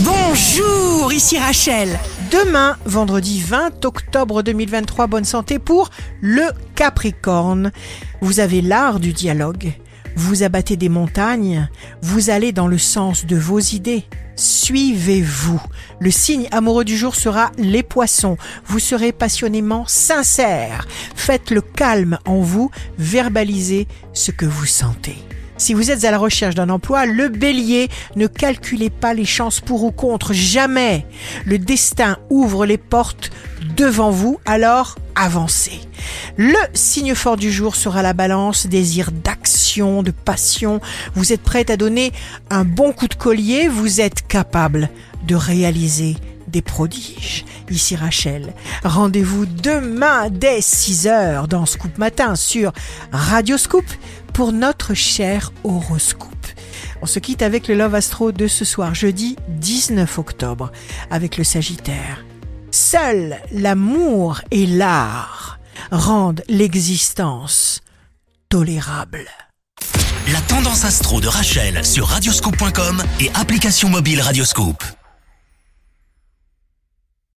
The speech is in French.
Bonjour, ici Rachel. Demain, vendredi 20 octobre 2023, bonne santé pour le Capricorne. Vous avez l'art du dialogue. Vous abattez des montagnes. Vous allez dans le sens de vos idées. Suivez-vous. Le signe amoureux du jour sera les poissons. Vous serez passionnément sincère. Faites le calme en vous. Verbalisez ce que vous sentez. Si vous êtes à la recherche d'un emploi, le bélier, ne calculez pas les chances pour ou contre, jamais. Le destin ouvre les portes devant vous, alors avancez. Le signe fort du jour sera la balance, désir d'action, de passion. Vous êtes prête à donner un bon coup de collier, vous êtes capable de réaliser des prodiges. Ici Rachel. Rendez-vous demain dès 6h dans Scoop Matin sur Radio Scoop pour notre cher horoscope. On se quitte avec le Love Astro de ce soir, jeudi 19 octobre, avec le Sagittaire. Seul l'amour et l'art rendent l'existence tolérable. La tendance astro de Rachel sur radioscope.com et application mobile Radioscope.